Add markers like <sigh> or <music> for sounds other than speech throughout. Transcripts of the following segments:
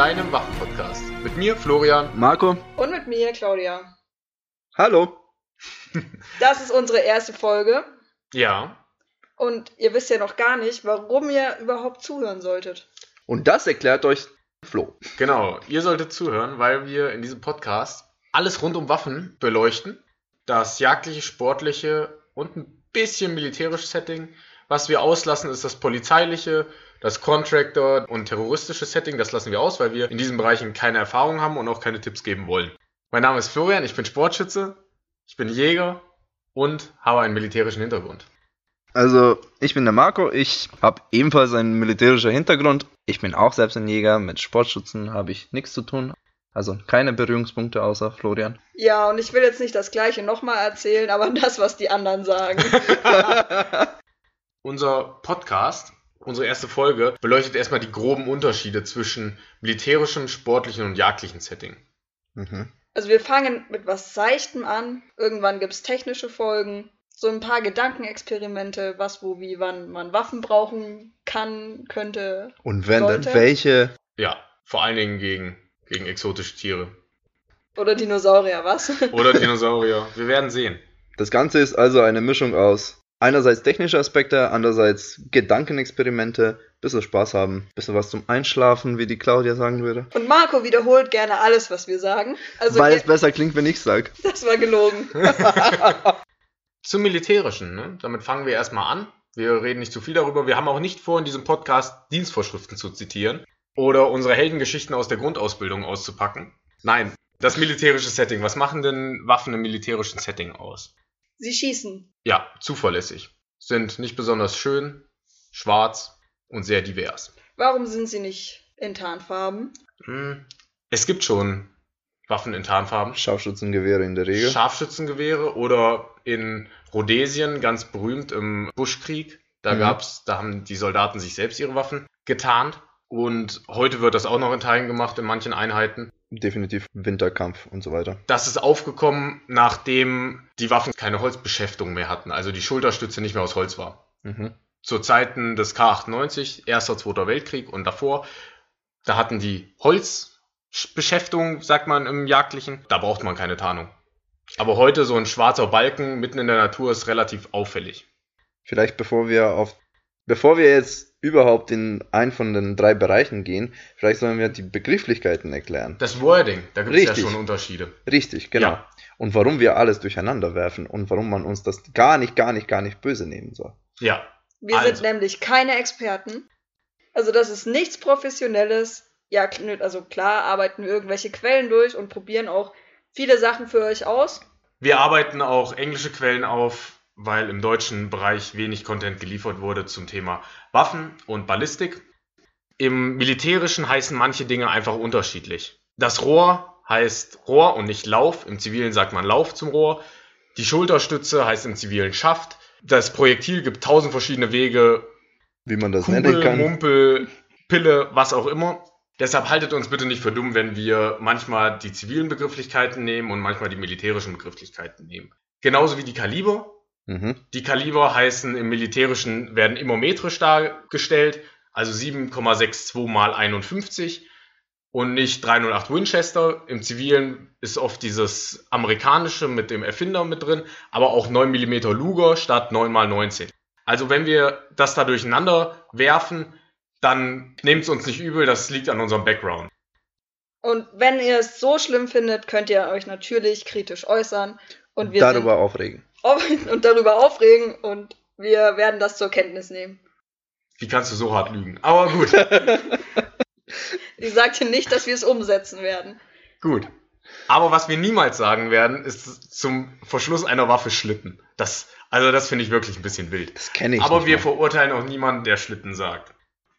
Deinem Waffenpodcast. Mit mir, Florian. Marco. Und mit mir, Claudia. Hallo. <laughs> Das ist unsere erste Folge. Ja. Und ihr wisst ja noch gar nicht, warum ihr überhaupt zuhören solltet. Und das erklärt euch Flo. Genau, ihr solltet zuhören, weil wir in diesem Podcast alles rund um Waffen beleuchten. Das jagdliche, sportliche und ein bisschen militärische Setting. Was wir auslassen, ist das polizeiliche, das Contractor und terroristische Setting. Das lassen wir aus, weil wir in diesen Bereichen keine Erfahrung haben und auch keine Tipps geben wollen. Mein Name ist Florian, ich bin Sportschütze, ich bin Jäger und habe einen militärischen Hintergrund. Also, ich bin der Marco, ich habe ebenfalls einen militärischen Hintergrund. Ich bin auch selbst ein Jäger, mit Sportschützen habe ich nichts zu tun. Also keine Berührungspunkte außer Florian. Ja, und ich will jetzt nicht das gleiche nochmal erzählen, aber <laughs> das, was die anderen sagen. <laughs> Unser Podcast, unsere erste Folge, beleuchtet erstmal die groben Unterschiede zwischen militärischem, sportlichen und jagdlichen Setting. Mhm. Also wir fangen mit was Seichtem an. Irgendwann gibt es technische Folgen. So ein paar Gedankenexperimente, was, wo, wie, wann man Waffen brauchen kann, könnte. Und wenn Sollte. dann welche? Ja, vor allen Dingen gegen, gegen exotische Tiere. Oder Dinosaurier, was? Oder Dinosaurier. Wir werden sehen. Das Ganze ist also eine Mischung aus einerseits technische Aspekte, andererseits Gedankenexperimente, bisschen Spaß haben, bisschen was zum Einschlafen, wie die Claudia sagen würde. Und Marco wiederholt gerne alles, was wir sagen. Also Weil es besser klingt, wenn ich sag. <laughs> das war gelogen. <laughs> Zum Militärischen, ne? damit fangen wir erstmal an. Wir reden nicht zu viel darüber. Wir haben auch nicht vor, in diesem Podcast Dienstvorschriften zu zitieren oder unsere Heldengeschichten aus der Grundausbildung auszupacken. Nein, das militärische Setting. Was machen denn Waffen im militärischen Setting aus? Sie schießen. Ja, zuverlässig. Sind nicht besonders schön, schwarz und sehr divers. Warum sind sie nicht in Tarnfarben? Hm, Es gibt schon Waffen in Tarnfarben. Scharfschützengewehre in der Regel. Scharfschützengewehre oder in Rhodesien ganz berühmt im Buschkrieg. Da Mhm. gab's, da haben die Soldaten sich selbst ihre Waffen getarnt. Und heute wird das auch noch in Teilen gemacht in manchen Einheiten. Definitiv Winterkampf und so weiter. Das ist aufgekommen, nachdem die Waffen keine Holzbeschäftigung mehr hatten, also die Schulterstütze nicht mehr aus Holz war. Mhm. Zu Zeiten des K98, Erster, Zweiter Weltkrieg und davor, da hatten die Holzbeschäftigung, sagt man im Jagdlichen, da braucht man keine Tarnung. Aber heute so ein schwarzer Balken mitten in der Natur ist relativ auffällig. Vielleicht bevor wir auf, bevor wir jetzt überhaupt in einen von den drei Bereichen gehen, vielleicht sollen wir die Begrifflichkeiten erklären. Das Wording, da gibt es ja schon Unterschiede. Richtig, genau. Ja. Und warum wir alles durcheinander werfen und warum man uns das gar nicht, gar nicht, gar nicht böse nehmen soll. Ja, Wir Also. sind nämlich keine Experten. Also das ist nichts Professionelles. Ja, also klar arbeiten wir irgendwelche Quellen durch und probieren auch viele Sachen für euch aus. wir arbeiten auch englische Quellen auf, weil im deutschen Bereich wenig Content geliefert wurde zum Thema Waffen und Ballistik. Im militärischen heißen manche Dinge einfach unterschiedlich. Das Rohr heißt Rohr und nicht Lauf. Im Zivilen sagt man Lauf zum Rohr. Die Schulterstütze heißt im Zivilen Schaft. Das Projektil gibt tausend verschiedene Wege, Wie man das nennen Kugel, kann. Mumpel, Pille, was auch immer. Deshalb haltet uns bitte nicht für dumm, wenn wir manchmal die zivilen Begrifflichkeiten nehmen und manchmal die militärischen Begrifflichkeiten nehmen. Genauso wie die Kaliber. Mhm. Die Kaliber heißen im militärischen, werden immermetrisch dargestellt, also 7,62 mal 51 und nicht 308 Winchester. Im zivilen ist oft dieses amerikanische mit dem Erfinder mit drin, aber auch 9 mm Luger statt 9 mal 19. Also wenn wir das da durcheinander werfen, dann nehmt es uns nicht übel, das liegt an unserem Background. Und wenn ihr es so schlimm findet, könnt ihr euch natürlich kritisch äußern. Und wir Darüber aufregen. Und darüber aufregen und wir werden das zur Kenntnis nehmen. Wie kannst du so hart lügen? Aber gut, <laughs> Ich sagte nicht, dass wir es umsetzen werden. gut. Aber was wir niemals sagen werden, ist zum Verschluss einer Waffe Schlitten. Das, also das finde ich wirklich ein bisschen wild. Das kenne ich. Aber nicht wir mal. verurteilen auch niemanden, der Schlitten sagt.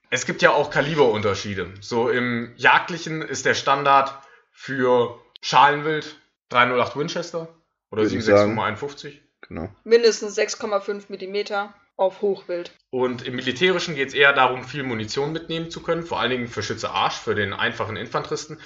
Es gibt ja auch Kaliberunterschiede. So im Jagdlichen ist der Standard für Schalenwild 308 Winchester oder Würde ich 762 51. Genau. Mindestens 6,5 Millimeter auf Hochwild. Und im Militärischen geht es eher darum, viel Munition mitnehmen zu können, vor allen Dingen für Schütze Arsch, für den einfachen Infanteristen.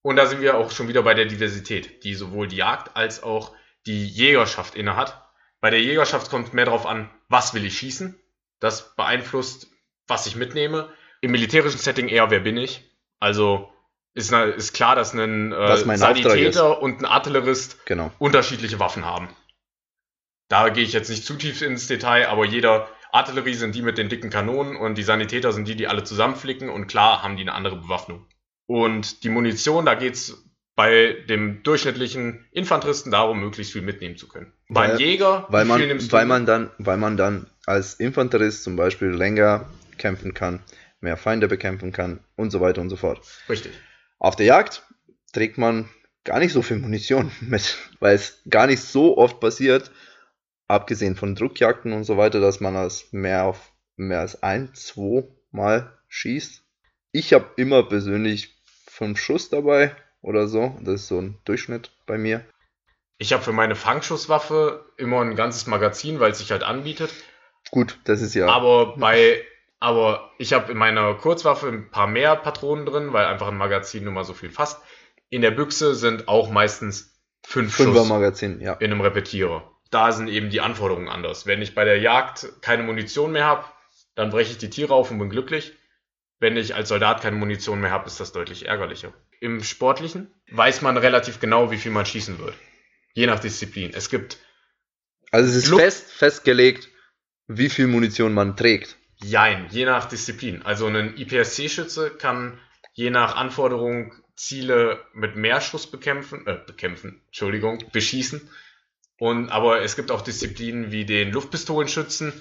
Und da sind wir auch schon wieder bei der Diversität, die sowohl die Jagd als auch die Jägerschaft innehat. Bei der Jägerschaft kommt es mehr darauf an, was will ich schießen. Das beeinflusst, was ich mitnehme. Im militärischen Setting eher, wer bin ich. Also ist, ist klar, dass ein äh, Sanitäter und ein Artillerist Genau. unterschiedliche Waffen haben. Da gehe ich jetzt nicht zu tief ins Detail, aber jeder Artillerie sind die mit den dicken Kanonen und die Sanitäter sind die, die alle zusammenflicken und klar haben die eine andere Bewaffnung. Und die Munition, da geht's bei dem durchschnittlichen Infanteristen darum, möglichst viel mitnehmen zu können. Beim Weil- Jäger, Weil man, weil man dann, weil man dann als Infanterist zum Beispiel länger kämpfen kann, mehr Feinde bekämpfen kann und so weiter und so fort. Richtig. Auf der Jagd trägt man gar nicht so viel Munition <laughs> mit, weil es gar nicht so oft passiert, abgesehen von Druckjagden und so weiter, dass man als mehr auf mehr als ein, zwei Mal schießt. Ich habe immer persönlich fünf Schuss dabei oder so. Das ist so ein Durchschnitt bei mir. Ich habe für meine Fangschusswaffe immer ein ganzes Magazin, weil es sich halt anbietet. Gut, das ist ja. Aber bei, aber ich habe in meiner Kurzwaffe ein paar mehr Patronen drin, weil einfach ein Magazin nur mal so viel fasst. In der Büchse sind auch meistens fünf Fünfer Schuss Magazin, ja. in einem Repetierer. Da sind eben die Anforderungen anders. Wenn ich bei der Jagd keine Munition mehr habe, dann breche ich die Tiere auf und bin glücklich. Wenn ich als Soldat keine Munition mehr habe, ist das deutlich ärgerlicher. Im Sportlichen weiß man relativ genau, wie viel man schießen wird. Je nach Disziplin. Es gibt Also es ist Look- fest festgelegt, wie viel Munition man trägt. Jein, je nach Disziplin. Also ein IPSC-Schütze kann je nach Anforderung Ziele mit mehr Schuss bekämpfen, äh, bekämpfen, Entschuldigung, beschießen. Und, aber es gibt auch Disziplinen wie den Luftpistolenschützen,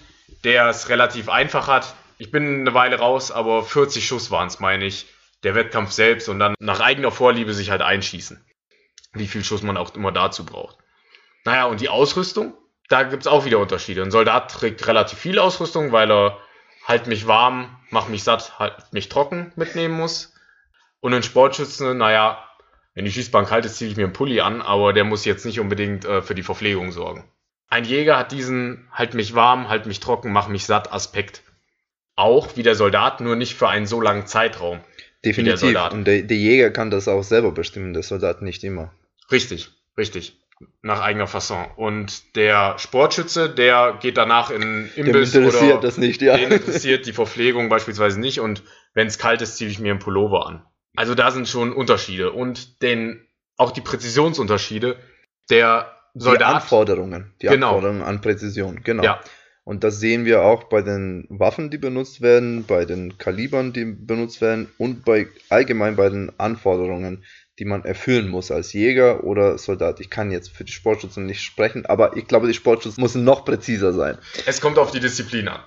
der es relativ einfach hat. Ich bin eine Weile raus, aber 40 Schuss waren es, meine ich. Der Wettkampf selbst und dann nach eigener Vorliebe sich halt einschießen. Wie viel Schuss man auch immer dazu braucht. Naja, und die Ausrüstung, da gibt's auch wieder Unterschiede. Ein Soldat trägt relativ viel Ausrüstung, weil er halt mich warm, mach mich satt, halt mich trocken mitnehmen muss. Und ein Sportschütze, naja, wenn die Schießbank kalt ist, ziehe ich mir einen Pulli an, aber der muss jetzt nicht unbedingt äh, für die Verpflegung sorgen. Ein Jäger hat diesen halt mich warm, halt mich trocken, mach mich satt Aspekt. Auch wie der Soldat, nur nicht für einen so langen Zeitraum. Definitiv. Soldat. Und der, der Jäger kann das auch selber bestimmen, der Soldat nicht immer. Richtig, richtig. Nach eigener Fasson. Und der Sportschütze, der geht danach in Dem Imbiss interessiert oder das nicht, ja. den interessiert die Verpflegung beispielsweise nicht und wenn es kalt ist, ziehe ich mir einen Pullover an. Also da sind schon Unterschiede und den, auch die Präzisionsunterschiede. Der die Soldat, Anforderungen. Die Genau. Anforderungen an Präzision, genau. ja, Und das sehen wir auch bei den Waffen, die benutzt werden, bei den Kalibern, die benutzt werden und bei allgemein bei den Anforderungen, die man erfüllen muss als Jäger oder Soldat. Ich kann jetzt für die Sportschützen nicht sprechen, aber ich glaube, die Sportschützen müssen noch präziser sein. es kommt auf die Disziplin an.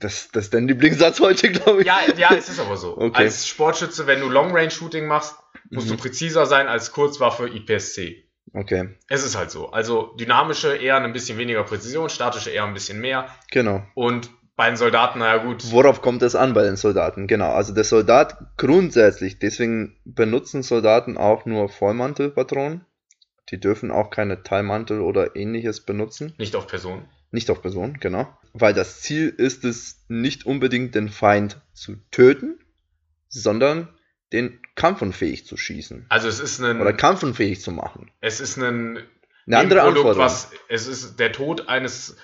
Das, das ist dein Lieblingssatz heute, glaube ich. Ja, ja, es ist aber so. Okay. Als Sportschütze, wenn du Long-Range-Shooting machst, musst du Mhm. präziser sein als Kurzwaffe IPSC. Okay, Es ist halt so. Also dynamische eher ein bisschen weniger Präzision, statische eher ein bisschen mehr. genau. Und bei den Soldaten, naja gut, Worauf kommt es an bei den Soldaten? Genau, also der Soldat grundsätzlich, deswegen benutzen Soldaten auch nur Vollmantelpatronen. Die dürfen auch keine Teilmantel oder ähnliches benutzen. nicht auf Person. Nicht auf Person, genau. Weil das Ziel ist es nicht unbedingt den Feind zu töten, sondern den kampfunfähig zu schießen. Also es ist ein, Oder kampfunfähig zu machen. es ist ein Eine andere Anforderung. was, es ist der Tod eines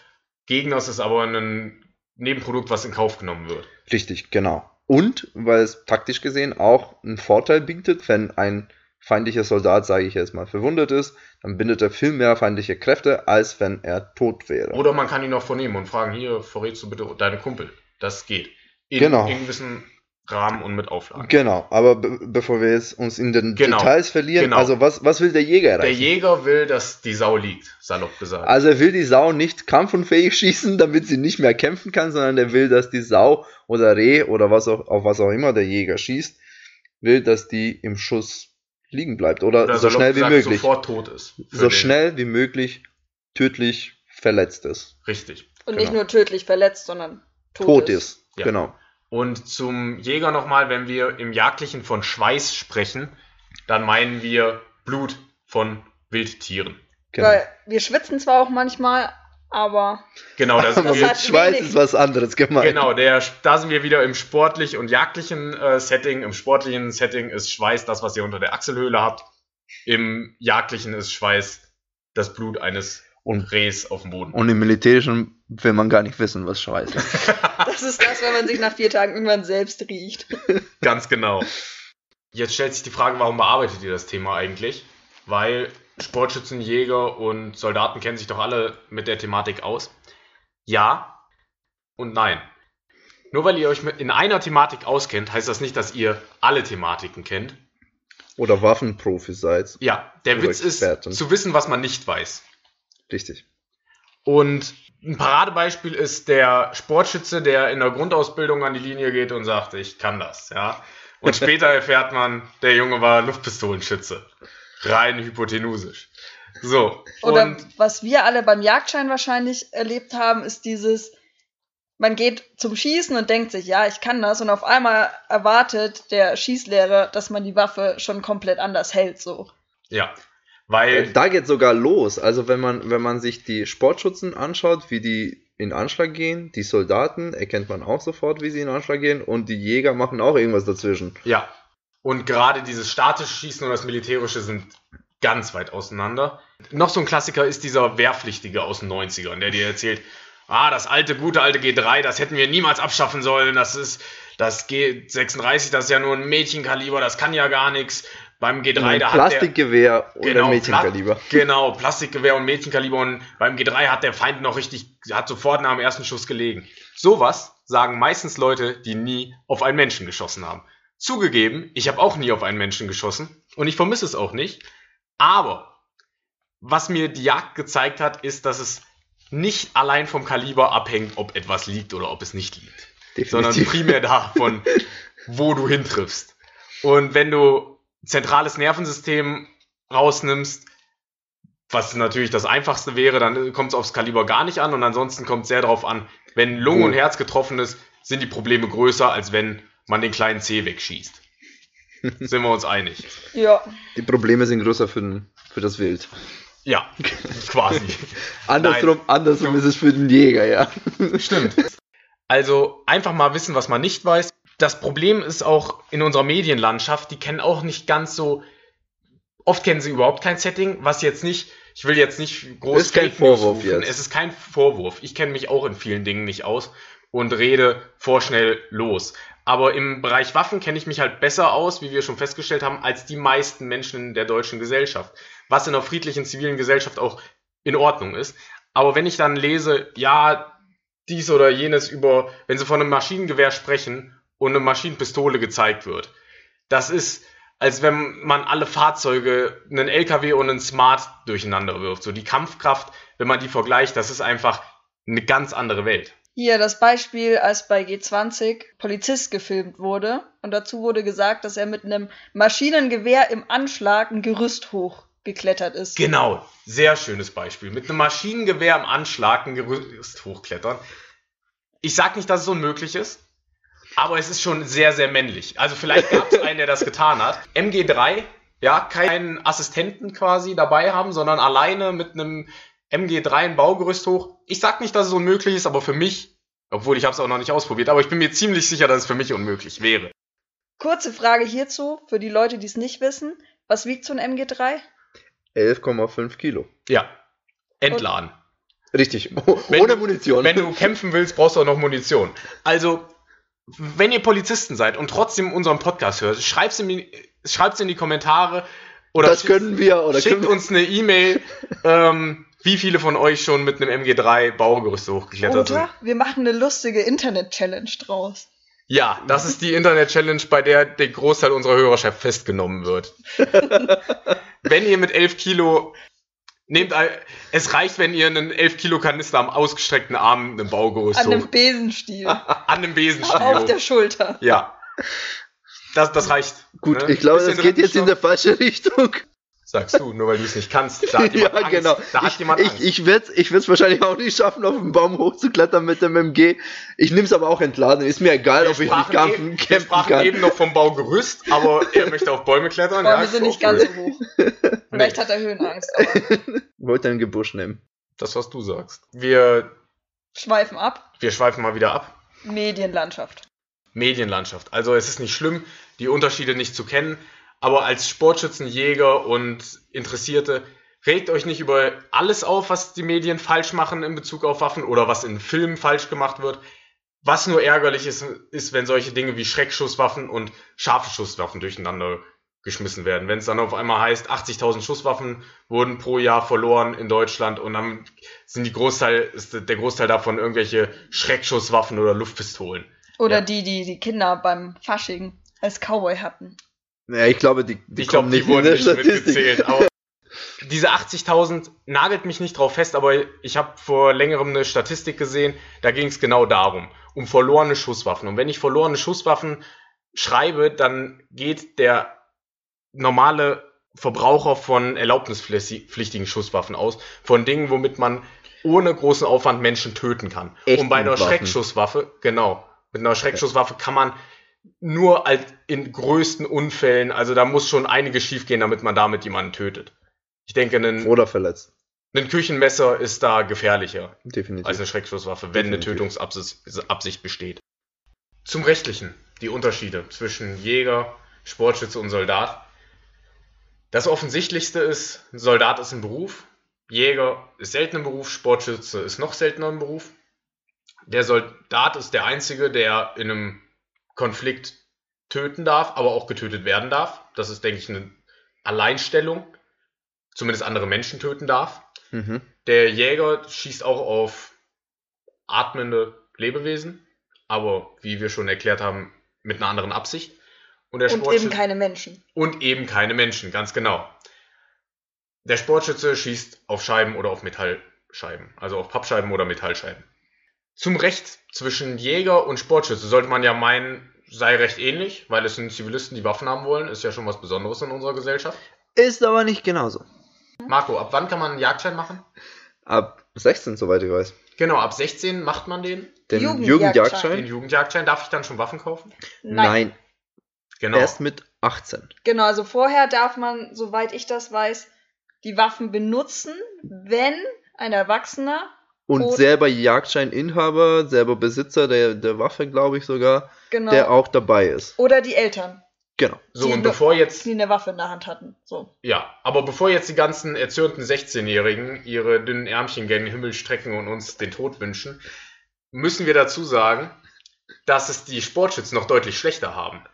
Gegners ist aber ein Nebenprodukt, was in Kauf genommen wird. Richtig, genau. Und weil es taktisch gesehen auch einen Vorteil bietet, wenn ein feindlicher Soldat, sage ich jetzt mal, verwundet ist, dann bindet er viel mehr feindliche Kräfte, als wenn er tot wäre. Oder man kann ihn auch vornehmen und fragen, hier, verrätst du bitte deine Kumpel. Das geht. In, Genau. in gewissen Rahmen und mit Auflagen. Genau, aber be bevor wir jetzt uns in den Genau, Details verlieren, genau. also was, was will der Jäger Der erreichen? Jäger will, dass die Sau liegt, salopp gesagt. Also er will die Sau nicht kampfunfähig <laughs> schießen, damit sie nicht mehr kämpfen kann, sondern er will, dass die Sau oder Reh oder was auch, auf was auch immer der Jäger schießt, will, dass die im Schuss liegen bleibt oder, Oder so schnell wie möglich. sofort tot ist. So den- schnell wie möglich tödlich verletzt ist. Richtig. Und Genau. nicht nur tödlich verletzt, sondern tot, Tot ist. ist. Ja. Genau. Und zum Jäger nochmal, wenn wir im Jagdlichen von Schweiß sprechen, dann meinen wir Blut von Wildtieren. genau. Weil wir schwitzen zwar auch manchmal, aber Genau, das, Aber mit Schweiß wenig- ist was anderes gemeint. genau der, da sind wir wieder im sportlich und jagdlichen äh, Setting. Im sportlichen Setting ist Schweiß das, was ihr unter der Achselhöhle habt. Im jagdlichen ist Schweiß das Blut eines Und, Rehs auf dem Boden. und im Militärischen will man gar nicht wissen, was Schweiß ist. <laughs> das ist das, wenn man sich nach vier Tagen irgendwann selbst riecht. Ganz genau. Jetzt stellt sich die Frage, warum bearbeitet ihr das Thema eigentlich? Weil Sportschützen, Jäger und Soldaten kennen sich doch alle mit der Thematik aus. Ja und nein. Nur weil ihr euch in einer Thematik auskennt, heißt das nicht, dass ihr alle Thematiken kennt. Oder Waffenprofi seid. Ja, der Oder Witz Experten. ist zu wissen, was man nicht weiß. Richtig. Und ein Paradebeispiel ist der Sportschütze, der in der Grundausbildung an die Linie geht und sagt, ich kann das, ja. Und <laughs> später erfährt man, der Junge war Luftpistolenschütze. Rein hypotenusisch. So. Oder und was wir alle beim Jagdschein wahrscheinlich erlebt haben, ist dieses, man geht zum Schießen und denkt sich, ja, ich kann das, und auf einmal erwartet der Schießlehrer, dass man die Waffe schon komplett anders hält, so. ja. Weil, Da geht sogar los. Also wenn man, wenn man sich die Sportschützen anschaut, wie die in Anschlag gehen, die Soldaten erkennt man auch sofort, wie sie in Anschlag gehen, und die Jäger machen auch irgendwas dazwischen. ja. Und gerade dieses statische Schießen und das militärische sind ganz weit auseinander. Noch so ein Klassiker ist dieser Wehrpflichtige aus den 90ern, der dir erzählt, ah, das alte, gute alte G3, das hätten wir niemals abschaffen sollen, das ist, das G36, das ist ja nur ein Mädchenkaliber, das kann ja gar nichts. Beim G3, Ein da hat Plastikgewehr oder Genau, Mädchenkaliber. Pla- <laughs> Genau, Plastikgewehr und Mädchenkaliber und beim G3 hat der Feind noch richtig, hat sofort nach dem ersten Schuss gelegen. Sowas sagen meistens Leute, die nie auf einen Menschen geschossen haben. Zugegeben, ich habe auch nie auf einen Menschen geschossen und ich vermisse es auch nicht. Aber was mir die Jagd gezeigt hat, ist, dass es nicht allein vom Kaliber abhängt, ob etwas liegt oder ob es nicht liegt sondern Definitiv. primär davon, <laughs> wo du hintriffst. Und wenn du zentrales Nervensystem rausnimmst, was natürlich das einfachste wäre, dann kommt es aufs Kaliber gar nicht an und ansonsten kommt es sehr darauf an, wenn Lunge und Herz getroffen ist, sind die Probleme größer, als wenn man den kleinen C wegschießt. sind wir uns einig? <laughs> Ja. Die Probleme sind größer für, den, für das Wild. Ja, quasi. <laughs> Andersrum, andersrum ist es für den Jäger, ja. <laughs> Stimmt. Also einfach mal wissen, was man nicht weiß. Das Problem ist auch in unserer Medienlandschaft, die kennen auch nicht ganz so. Oft kennen sie überhaupt kein Setting, was jetzt nicht, ich will jetzt nicht groß Ist kein Fake Vorwurf rufen. jetzt. Es ist kein Vorwurf. Ich kenne mich auch in vielen Dingen nicht aus und rede vorschnell los. Aber im Bereich Waffen kenne ich mich halt besser aus, wie wir schon festgestellt haben, als die meisten Menschen in der deutschen Gesellschaft. Was in einer friedlichen zivilen Gesellschaft auch in Ordnung ist. Aber wenn ich dann lese, ja, dies oder jenes über, wenn sie von einem Maschinengewehr sprechen und eine Maschinenpistole gezeigt wird, das ist, als wenn man alle Fahrzeuge, einen LKW und einen Smart durcheinander wirft. So die Kampfkraft, wenn man die vergleicht, das ist einfach eine ganz andere Welt. Hier das Beispiel, als bei G20 Polizist gefilmt wurde und dazu wurde gesagt, dass er mit einem Maschinengewehr im Anschlag ein Gerüst hochgeklettert ist. Genau, sehr schönes Beispiel. Mit einem Maschinengewehr im Anschlag ein Gerüst hochklettern. Ich sag nicht, dass es unmöglich ist, aber es ist schon sehr, sehr männlich. Also vielleicht gab es einen, der das getan hat. MG3, ja, keinen Assistenten quasi dabei haben, sondern alleine mit einem MG3 ein Baugerüst hoch. Ich sag nicht, dass es unmöglich ist, aber für mich, obwohl ich habe es auch noch nicht ausprobiert, aber ich bin mir ziemlich sicher, dass es für mich unmöglich wäre. Kurze Frage hierzu, für die Leute, die es nicht wissen. Was wiegt so ein MG3? 11,5 Kilo. Ja, entladen. Richtig. Wenn Ohne du- Munition. Wenn du kämpfen willst, brauchst du auch noch Munition. Also, wenn ihr Polizisten seid und trotzdem unseren Podcast hört, schreibt es in, die- schreibt's in die Kommentare oder das schickt- können wir, oder schickt können wir, uns eine E-Mail, ähm, wie viele von euch schon mit einem MG3 Baugerüst hochgeklettert sind. Oder wir machen eine lustige Internet-Challenge draus. Ja, das ist die Internet-Challenge, bei der der Großteil unserer Hörerschaft festgenommen wird. <laughs> wenn ihr mit 11 Kilo nehmt, ein- es reicht, wenn ihr einen 11 Kilo Kanister am ausgestreckten Arm einen Baugerüst An hoch, einem Besenstiel. <laughs> an einem Besenstiel auf der Schulter. Ja. Das, das reicht. gut, ne? ich glaube, das geht jetzt in der falsche Richtung. Sagst du, nur weil du es nicht kannst. Da hat <laughs> jemand ja, Angst. genau. Da hat ich jemand Angst. ich, ich werde es ich werd's wahrscheinlich auch nicht schaffen, auf den Baum hochzuklettern mit dem MG. Ich nehme es aber auch entladen. Ist mir egal, ob ich nicht kämpfen, eben, wir kämpfen sprachen kann. eben noch vom Baugerüst, aber er möchte auf Bäume klettern. Aber ja, wir sind nicht ganz so hoch. <laughs> Vielleicht hat er Höhenangst, aber Wollte ein Gebusch nehmen. Das, was du sagst. Wir, schweifen ab. wir schweifen mal wieder ab. Medienlandschaft. Medienlandschaft. Also es ist nicht schlimm, die Unterschiede nicht zu kennen, aber als Sportschützen, Jäger und Interessierte regt euch nicht über alles auf, was die Medien falsch machen in Bezug auf Waffen oder was in Filmen falsch gemacht wird. Was nur ärgerlich ist, ist, wenn solche Dinge wie Schreckschusswaffen und scharfe Schusswaffen durcheinander geschmissen werden. Wenn es dann auf einmal heißt, 80.000 Schusswaffen wurden pro Jahr verloren in Deutschland und dann sind die Großteil, ist der Großteil davon irgendwelche Schreckschusswaffen oder Luftpistolen. Oder Ja. die, die die Kinder beim Fasching als Cowboy hatten. Ja, ich glaube, die, die ich kommen die nicht in wurden der nicht Statistik. diese 80.000 nagelt mich nicht drauf fest, aber ich habe vor längerem eine Statistik gesehen, da ging es genau darum, um verlorene Schusswaffen. Und wenn ich verlorene Schusswaffen schreibe, dann geht der normale Verbraucher von erlaubnispflichtigen Schusswaffen aus, von Dingen, womit man ohne großen Aufwand Menschen töten kann. Echten Und bei einer Waffen. Schreckschusswaffe, genau, mit einer Schreckschusswaffe kann man nur als in größten Unfällen, also da muss schon einiges schiefgehen, damit man damit jemanden tötet. Ich denke, ein, Oder verletzt. ein Küchenmesser ist da gefährlicher Definitiv. als eine Schreckschusswaffe, wenn eine Definitiv. Tötungsabsicht Absicht besteht. Zum Rechtlichen, die Unterschiede zwischen Jäger, Sportschütze und Soldat. Das Offensichtlichste ist, ein Soldat ist ein Beruf, Jäger ist selten im Beruf, Sportschütze ist noch seltener im Beruf. Der Soldat ist der Einzige, der in einem Konflikt töten darf, aber auch getötet werden darf. Das ist, denke ich, eine Alleinstellung. Zumindest andere Menschen töten darf. mhm. Der Jäger schießt auch auf atmende Lebewesen, aber wie wir schon erklärt haben, mit einer anderen Absicht. Und der Und Sportschütze eben keine Menschen. und eben keine Menschen, ganz genau. Der Sportschütze schießt auf Scheiben oder auf Metallscheiben, also auf Pappscheiben oder Metallscheiben. Zum Recht zwischen Jäger und Sportschütze sollte man ja meinen, sei recht ähnlich, weil es sind Zivilisten, die Waffen haben wollen, ist ja schon was Besonderes in unserer Gesellschaft. Ist aber nicht genauso. Marco, ab wann kann man einen Jagdschein machen? Ab 16, soweit ich weiß. Genau, ab 16 macht man den. Den Jugendjagdschein. Jugendjagdschein? Den Jugendjagdschein. Darf ich dann schon Waffen kaufen? Nein, Genau. erst mit 18. Genau, also vorher darf man, soweit ich das weiß, die Waffen benutzen, wenn ein Erwachsener Und Oder- selber Jagdscheininhaber, selber Besitzer der, der Waffe, glaube ich sogar, genau der auch dabei ist. oder die Eltern, Genau. so, die und bevor jetzt die eine Waffe in der Hand hatten. So. Ja, aber bevor jetzt die ganzen erzürnten 16-Jährigen ihre dünnen Ärmchen gen Himmel strecken und uns den Tod wünschen, müssen wir dazu sagen, dass es die Sportschützen noch deutlich schlechter haben.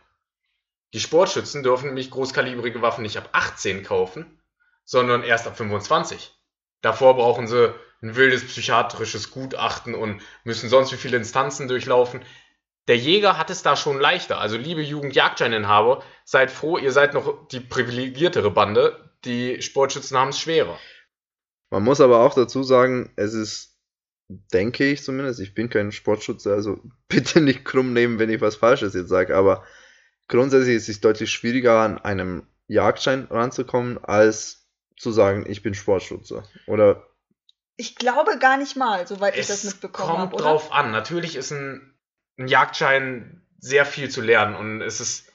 Die Sportschützen dürfen nämlich großkalibrige Waffen nicht ab 18 kaufen, sondern erst ab 25. Davor brauchen sie ein wildes psychiatrisches Gutachten und müssen sonst wie viele Instanzen durchlaufen. Der Jäger hat es da schon leichter. Also liebe Jugendjagdscheininhaber, seid froh, ihr seid noch die privilegiertere Bande. Die Sportschützen haben es schwerer. Man muss aber auch dazu sagen, es ist, denke ich zumindest, ich bin kein Sportschütze, also <laughs> bitte nicht krumm nehmen, wenn ich was Falsches jetzt sage, aber grundsätzlich ist es deutlich schwieriger, an einem Jagdschein ranzukommen, als zu sagen, ich bin Sportschütze. Oder Ich glaube gar nicht mal, soweit ich Es das mitbekommen kommt habe, oder? drauf an. Natürlich ist ein, ein Jagdschein sehr viel zu lernen und es ist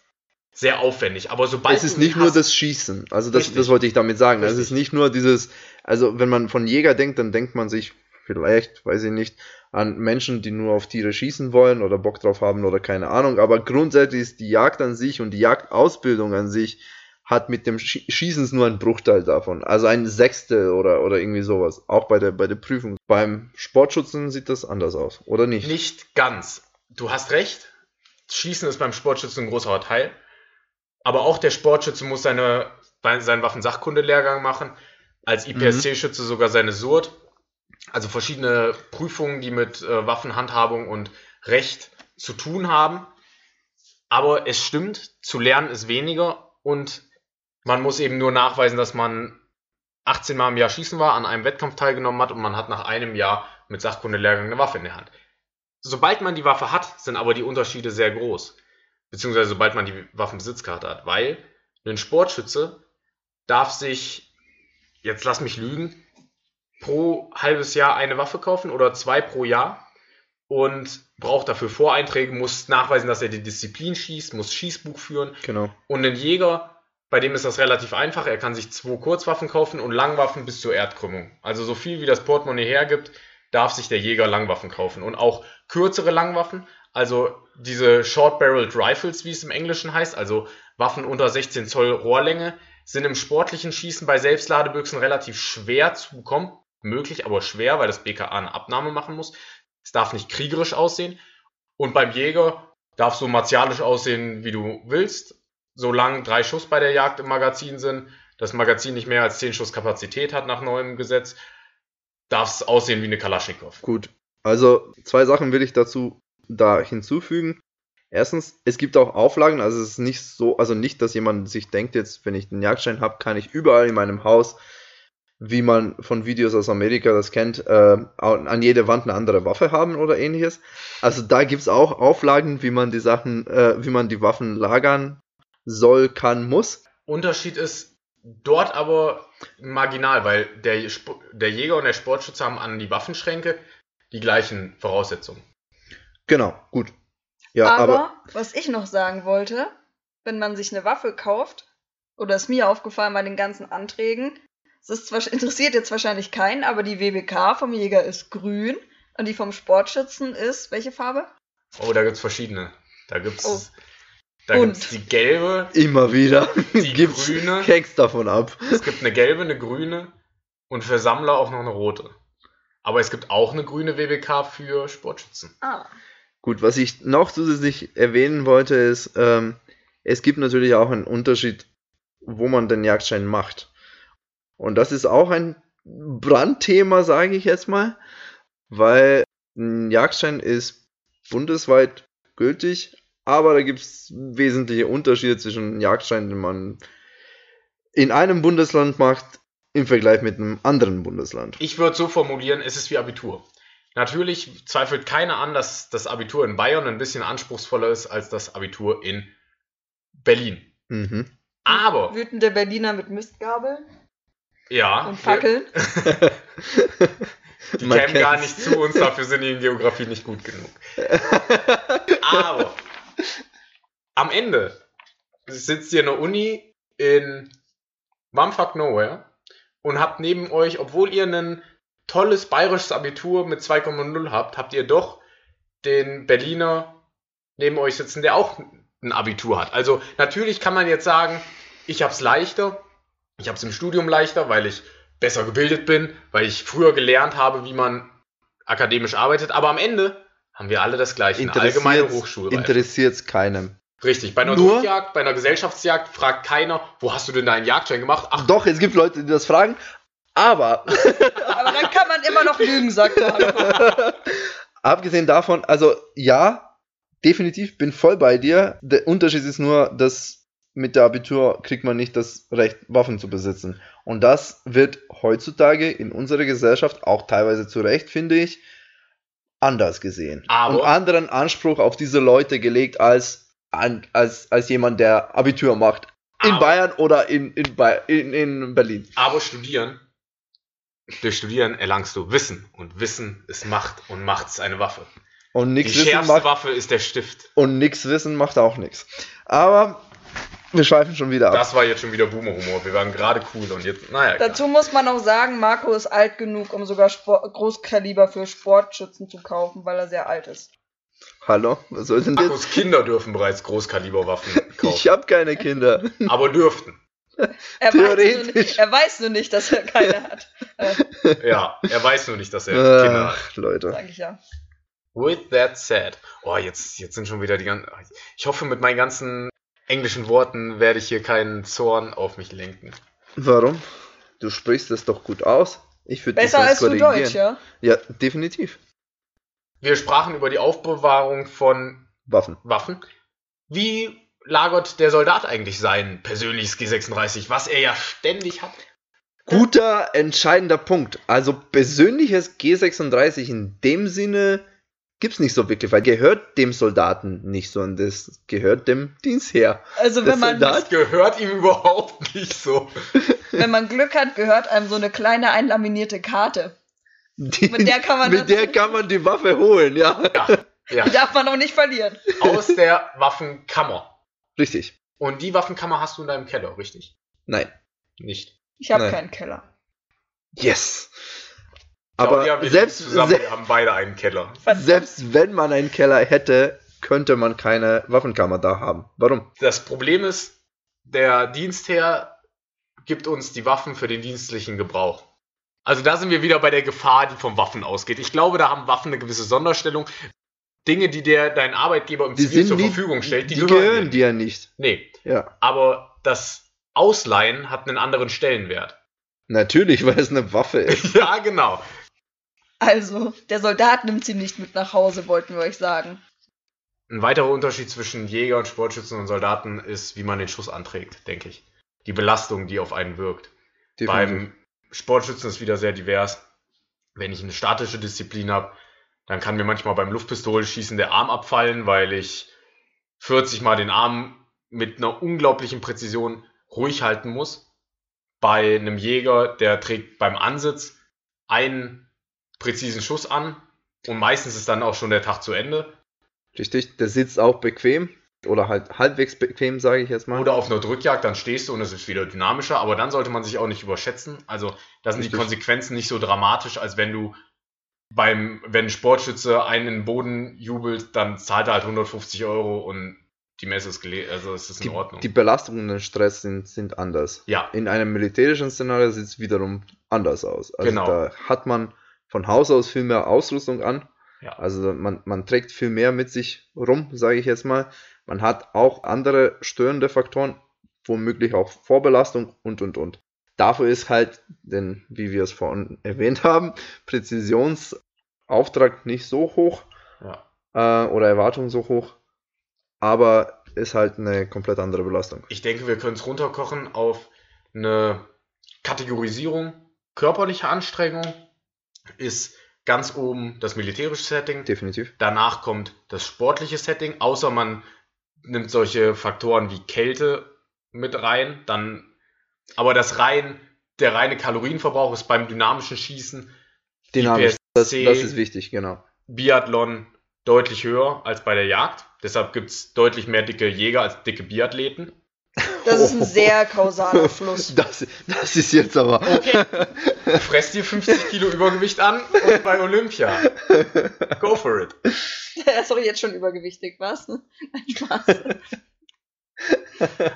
sehr aufwendig. Aber sobald es ist nicht nur das Schießen. Also das, Richtig. das wollte ich damit sagen. Es Richtig. ist nicht nur dieses, also wenn man von Jäger denkt, dann denkt man sich vielleicht, weiß ich nicht, an Menschen, die nur auf Tiere schießen wollen oder Bock drauf haben oder keine Ahnung. Aber grundsätzlich ist die Jagd an sich und die Jagdausbildung an sich hat mit dem Schie- Schießen nur einen Bruchteil davon. Also ein Sechstel oder, oder irgendwie sowas. Auch bei der, bei der Prüfung. Beim Sportschützen sieht das anders aus, oder nicht? Nicht ganz. Du hast recht. Schießen ist beim Sportschützen ein großer Teil. Aber auch der Sportschütze muss seine, seinen Waffensachkundelehrgang machen. Als IPSC-Schütze sogar seine SURT. Also verschiedene Prüfungen, die mit äh, Waffenhandhabung und Recht zu tun haben. Aber es stimmt, zu lernen ist weniger und man muss eben nur nachweisen, dass man 18 Mal im Jahr schießen war, an einem Wettkampf teilgenommen hat und man hat nach einem Jahr mit Sachkundelehrgang eine Waffe in der Hand. Sobald man die Waffe hat, sind aber die Unterschiede sehr groß. Beziehungsweise sobald man die Waffenbesitzkarte hat, weil ein Sportschütze darf sich, jetzt lass mich lügen, pro halbes Jahr eine Waffe kaufen oder zwei pro Jahr und braucht dafür Voreinträge, muss nachweisen, dass er die Disziplin schießt, muss Schießbuch führen Genau. und ein Jäger, bei dem ist das relativ einfach. Er kann sich zwei Kurzwaffen kaufen und Langwaffen bis zur Erdkrümmung. Also so viel wie das Portemonnaie hergibt, darf sich der Jäger Langwaffen kaufen. Und auch kürzere Langwaffen, also diese Short-Barreled Rifles, wie es im Englischen heißt, also Waffen unter 16 Zoll Rohrlänge, sind im sportlichen Schießen bei Selbstladebüchsen relativ schwer zu bekommen. Möglich, aber schwer, weil das BKA eine Abnahme machen muss. Es darf nicht kriegerisch aussehen. Und beim Jäger darfst du martialisch aussehen, wie du willst, solange drei Schuss bei der Jagd im Magazin sind, das Magazin nicht mehr als zehn Schuss Kapazität hat nach neuem Gesetz, darf es aussehen wie eine Kalaschnikow. Gut. Also zwei Sachen will ich dazu da hinzufügen. Erstens, es gibt auch Auflagen, also es ist nicht so, also nicht, dass jemand sich denkt, jetzt, wenn ich den Jagdschein habe, kann ich überall in meinem Haus, wie man von Videos aus Amerika das kennt, äh, an jede Wand eine andere Waffe haben oder ähnliches. Also da gibt es auch Auflagen, wie man die Sachen, äh, wie man die Waffen lagern soll, kann, muss. Unterschied ist dort aber marginal, weil der, Sp- der Jäger und der Sportschütze haben an die Waffenschränke die gleichen Voraussetzungen. Genau, gut. Ja, aber, aber, was ich noch sagen wollte, wenn man sich eine Waffe kauft, oder ist mir aufgefallen bei den ganzen Anträgen, es ist zwar, interessiert jetzt wahrscheinlich keinen, aber die WBK vom Jäger ist grün und die vom Sportschützen ist welche Farbe? Oh, da gibt's verschiedene. Da gibt's, Oh. Da Und? gibt's die gelbe, immer wieder Die gibt's grüne. Keks davon ab. es gibt eine gelbe, eine grüne und für Sammler auch noch eine rote. Aber es gibt auch eine grüne WBK für Sportschützen. Ah. Gut, was ich noch zusätzlich erwähnen wollte, ist, ähm, es gibt natürlich auch einen Unterschied, wo man den Jagdschein macht. Und das ist auch ein Brandthema, sage ich jetzt mal, weil ein Jagdschein ist bundesweit gültig, aber da gibt es wesentliche Unterschiede zwischen einem Jagdschein, den man in einem Bundesland macht, im Vergleich mit einem anderen Bundesland. Ich würde so formulieren, es ist wie Abitur. Natürlich zweifelt keiner an, dass das Abitur in Bayern ein bisschen anspruchsvoller ist als das Abitur in Berlin. Mhm. Aber, Wütende Berliner mit Mistgabeln ja, und Fackeln. die Man kämen gar nicht zu uns, dafür sind die in Geografie nicht gut genug. <laughs> Aber am Ende sitzt ihr in der Uni in Bumfuck Nowhere und habt neben euch, obwohl ihr ein tolles bayerisches Abitur mit 2,0 habt, habt ihr doch den Berliner neben euch sitzen, der auch ein Abitur hat. Also natürlich kann man jetzt sagen, ich habe es leichter, ich habe es im Studium leichter, weil ich besser gebildet bin, weil ich früher gelernt habe, wie man akademisch arbeitet, aber am Ende haben wir alle das gleiche, eine allgemeine Hochschule. Interessiert es keinem. Richtig, bei einer Druckjagd, bei einer Gesellschaftsjagd fragt keiner, wo hast du denn deinen Jagdschein gemacht? Ach, Doch, es gibt Leute, die das fragen, aber <laughs> Aber dann kann man immer noch lügen, sagt man. <laughs> abgesehen davon, also ja, definitiv bin voll bei dir. Der Unterschied ist nur, dass mit der Abitur kriegt man nicht das Recht, Waffen zu besitzen. Und das wird heutzutage in unserer Gesellschaft auch teilweise zu Recht, finde ich, anders gesehen. Aber- Und anderen Anspruch auf diese Leute gelegt als, als, als jemand, der Abitur macht. In Aber- Bayern oder in, in, in, in Berlin. aber studieren, durch Studieren erlangst du Wissen und Wissen ist Macht und Macht ist eine Waffe. Und Die nichts wissen schärfste macht Waffe ist der Stift. und nichts wissen macht auch nichts. Aber wir schweifen schon wieder ab. Das war jetzt schon wieder Boomer-Humor. Wir waren gerade cool und jetzt, naja. Dazu muss man auch sagen, Marco ist alt genug, um sogar Sport Großkaliber für Sportschützen zu kaufen, weil er sehr alt ist. Hallo, was soll denn jetzt? Markus Kinder dürfen bereits Großkaliberwaffen <laughs> Ich kaufen. habe keine Kinder. <laughs> aber dürften. Er weiß, nur Theoretisch. nicht, er weiß nur nicht, dass er keine <laughs> hat. Äh, Ja, er weiß nur nicht, dass er Kinder hat. Ach, Leute. sag ich ja. With that said. Oh, jetzt, jetzt sind schon wieder die ganzen. Ich hoffe, mit meinen ganzen englischen Worten werde ich hier keinen Zorn auf mich lenken. Warum? Du sprichst es doch gut aus. Ich würde Besser als du Deutsch, ja? Ja, definitiv. Wir sprachen über die Aufbewahrung von Waffen. Waffen. Wie lagert der Soldat eigentlich sein persönliches G36, was er ja ständig hat? Guter, entscheidender Punkt. Also persönliches G36 in dem Sinne gibt's nicht so wirklich, weil gehört dem Soldaten nicht, sondern das gehört dem Dienstherr. Also wenn man, Soldat- Das gehört ihm überhaupt nicht so. <laughs> wenn man Glück hat, gehört einem so eine kleine einlaminierte Karte. Die, Mit der kann man mit der kann man die Waffe holen, ja. <laughs> Ja, Die darf man auch nicht verlieren. aus der Waffenkammer. Richtig. Und die Waffenkammer hast du in deinem Keller, richtig? Nein. Nicht. Ich habe keinen Keller. Yes. Aber wir selbst, zusammen, se wir haben beide einen Keller. selbst wenn man einen Keller hätte, könnte man keine Waffenkammer da haben. Warum? Das Problem ist, der Dienstherr gibt uns die Waffen für den dienstlichen Gebrauch. Also da sind wir wieder bei der Gefahr, die von Waffen ausgeht. Ich glaube, da haben Waffen eine gewisse Sonderstellung. Dinge, die dir dein Arbeitgeber im Die Zivil zur nie- Verfügung stellt, die, die gehören dir. dir ja nicht. Nee, Ja. aber das Ausleihen hat einen anderen Stellenwert. Natürlich, weil es eine Waffe ist. <laughs> ja, genau. Also, der Soldat nimmt sie nicht mit nach Hause, wollten wir euch sagen. Ein weiterer Unterschied zwischen Jäger und Sportschützen und Soldaten ist, wie man den Schuss anträgt, denke ich. Die Belastung, die auf einen wirkt. Definitiv. Beim Sportschützen ist wieder sehr divers. Wenn ich eine statische Disziplin habe, dann kann mir manchmal beim Luftpistolenschießen der Arm abfallen, weil ich 40 Mal den Arm mit einer unglaublichen Präzision ruhig halten muss. Bei einem Jäger, der trägt beim Ansitz einen präzisen Schuss an und meistens ist dann auch schon der Tag zu Ende. Richtig, der sitzt auch bequem. Oder halt halbwegs bequem, sage ich jetzt mal. Oder auf einer Drückjagd, dann stehst du und es ist wieder dynamischer, aber dann sollte man sich auch nicht überschätzen. Also da sind die Richtig. Konsequenzen nicht so dramatisch, als wenn du beim, wenn ein Sportschütze einen in den Boden jubelt, dann zahlt er halt 150 Euro und die Messe ist gelegt, also es ist die, in Ordnung. die Belastung und der Stress sind, sind anders. ja, In einem militärischen Szenario sieht es wiederum anders aus. Also Genau. da hat man von Haus aus viel mehr Ausrüstung an. Ja. Also man, man trägt viel mehr mit sich rum, sage ich jetzt mal. Man hat auch andere störende Faktoren, womöglich auch Vorbelastung und und und. Dafür ist halt, denn wie wir es vorhin <laughs> erwähnt haben, Präzisionsauftrag nicht so hoch ja. äh, oder Erwartung so hoch, aber ist halt eine komplett andere Belastung. Ich denke, wir können es runterkochen auf eine Kategorisierung. Körperliche Anstrengung ist ganz oben das militärische Setting. Definitiv. Danach kommt das sportliche Setting, außer man nimmt solche Faktoren wie Kälte mit rein, dann aber das rein der reine Kalorienverbrauch ist beim dynamischen Schießen, Dynamisch. Das, das ist wichtig, genau. Biathlon deutlich höher als bei der Jagd. Deshalb gibt es deutlich mehr dicke Jäger als dicke Biathleten. Das ist ein sehr kausaler Fluss. <laughs> Das, das ist jetzt aber. Okay. <laughs> Fress dir 50 Kilo Übergewicht an und bei Olympia. Go for it. Er ist doch jetzt schon übergewichtig, was? <laughs> Nein, Spaß.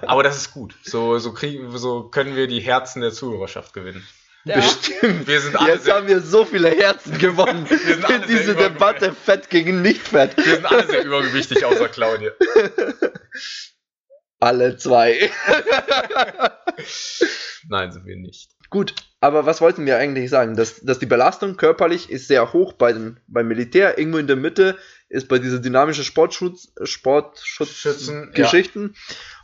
Aber das ist gut. So, so, kriegen, so können wir die Herzen der Zuhörerschaft gewinnen. Ja. Bestimmt. Wir sind alle Jetzt haben wir so viele Herzen gewonnen. Wir sind alle in diese. Debatte Fett gegen Nicht-Fett. Wir sind alle sehr übergewichtig, außer Claudia. Alle zwei. <laughs> Nein, sind wir nicht. Gut, aber was wollten wir eigentlich sagen? Dass, dass die Belastung körperlich ist sehr hoch bei den, beim Militär. Irgendwo in der Mitte ist bei dieser dynamischen Sportschutz, Sportschutzgeschichten.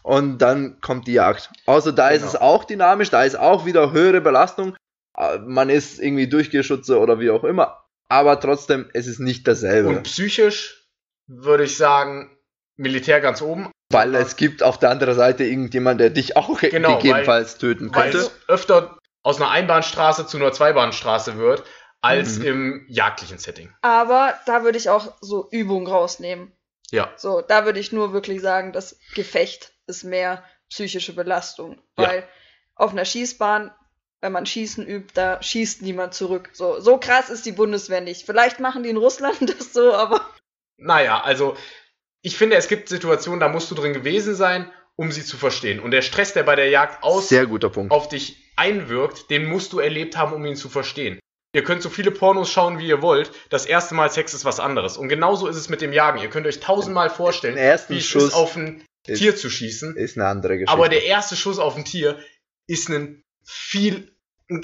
Und dann kommt die Jagd. Außer da ist Genau. es auch dynamisch, da ist auch wieder höhere Belastung. Äh, Man ist irgendwie Durchgeschütze oder wie auch immer. Aber trotzdem, es ist nicht dasselbe. Und psychisch würde ich sagen, Militär ganz oben. Weil es gibt auf der anderen Seite irgendjemand, der dich auch Genau, gegebenenfalls töten Weil könnte. es öfter aus einer Einbahnstraße zu einer Zweibahnstraße wird, als Mhm. im jagdlichen Setting. Aber da würde ich auch so Übung rausnehmen. Ja. So, da würde ich nur wirklich sagen, das Gefecht ist mehr psychische Belastung. Ja. Weil auf einer Schießbahn, wenn man Schießen übt, da schießt niemand zurück. So, so krass ist die Bundeswehr nicht. Vielleicht machen die in Russland <laughs> das so, aber Naja, also ich finde, es gibt Situationen, da musst du drin gewesen sein, um sie zu verstehen. Und der Stress, der bei der Jagd aus Sehr guter Punkt. auf dich einwirkt, den musst du erlebt haben, um ihn zu verstehen. Ihr könnt so viele Pornos schauen, wie ihr wollt. Das erste Mal Sex ist was anderes. Und genauso ist es mit dem Jagen. Ihr könnt euch tausendmal vorstellen, wie es Schuss ist, auf ein ist- Tier zu schießen. Ist eine andere Geschichte. Aber der erste Schuss auf ein Tier ist ein viel,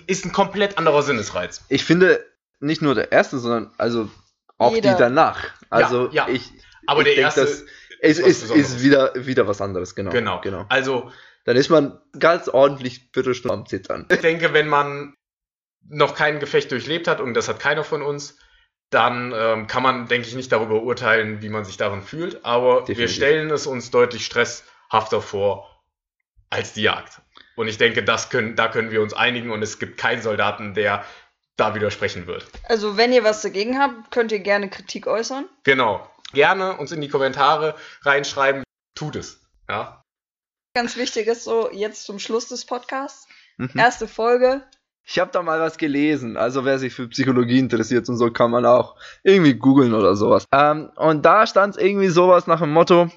ist ein komplett anderer Sinnesreiz. ich finde nicht nur der erste, sondern also auch Jeder. die danach. Also ja. ich, Aber der denk, erste, das es ist ist, ist wieder, wieder was anderes, genau. genau. genau. Also Dann ist man ganz ordentlich Viertelstunde am Zittern. ich denke, wenn man noch kein Gefecht durchlebt hat, und das hat keiner von uns, dann ähm, kann man, denke ich, nicht darüber urteilen, wie man sich darin fühlt. Aber wir Definitiv. stellen es uns deutlich stresshafter vor als die Jagd. Und ich denke, das können, da können wir uns einigen und es gibt keinen Soldaten, der da widersprechen wird. also wenn ihr was dagegen habt, könnt ihr gerne Kritik äußern. Genau. Gerne uns in die Kommentare reinschreiben. Tut es. Ja. Ganz wichtig ist so, jetzt zum Schluss des Podcasts, Mhm. erste Folge, Ich habe da mal was gelesen. Also wer sich für Psychologie interessiert und so, kann man auch irgendwie googeln oder sowas. Ähm, und da stand irgendwie sowas nach dem Motto,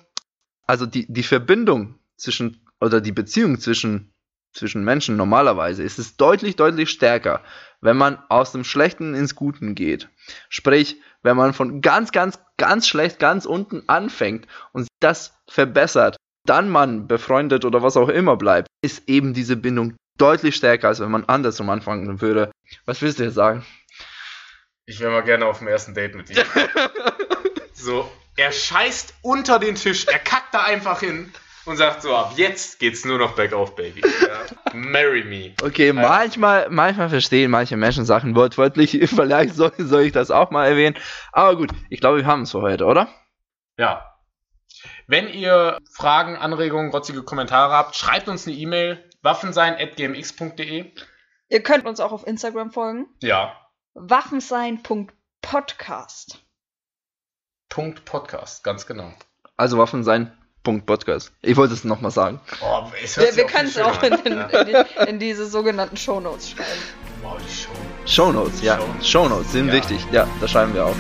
also die, die Verbindung zwischen, oder die Beziehung zwischen, zwischen Menschen normalerweise ist es deutlich, deutlich stärker, wenn man aus dem Schlechten ins Guten geht. Sprich, wenn man von ganz, ganz, ganz schlecht, ganz unten anfängt und das verbessert, dann man befreundet oder was auch immer bleibt, ist eben diese Bindung deutlich stärker, als wenn man andersrum anfangen würde. Was willst du jetzt sagen? Ich wäre mal gerne auf dem ersten Date mit dir. <laughs> so, er scheißt unter den Tisch, er kackt da einfach hin und sagt so, ab jetzt geht's nur noch bergauf, Baby. Ja. Marry me. Okay, manchmal, manchmal verstehen manche Menschen Sachen wortwörtlich. <laughs> Vielleicht soll, soll ich das auch mal erwähnen. Aber gut, ich glaube, wir haben es für heute, oder? Ja. Wenn ihr Fragen, Anregungen, rotzige Kommentare habt, schreibt uns eine E-Mail waffensein.gmx.de. Ihr könnt uns auch auf Instagram folgen. Ja. Waffensein.podcast. Punkt Podcast, ganz genau. Also Waffen sein. Punkt Podcast. Ich wollte es nochmal sagen. Oh, es Wir, wir auch können es auch in, an. in, in, die, in diese sogenannten Shownotes schreiben. Wow, die Show. Shownotes, ja. Shownotes. Shownotes sind Ja. wichtig. Ja, da schreiben wir auf.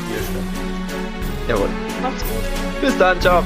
Jawohl. Macht's gut. Bis dann, ciao.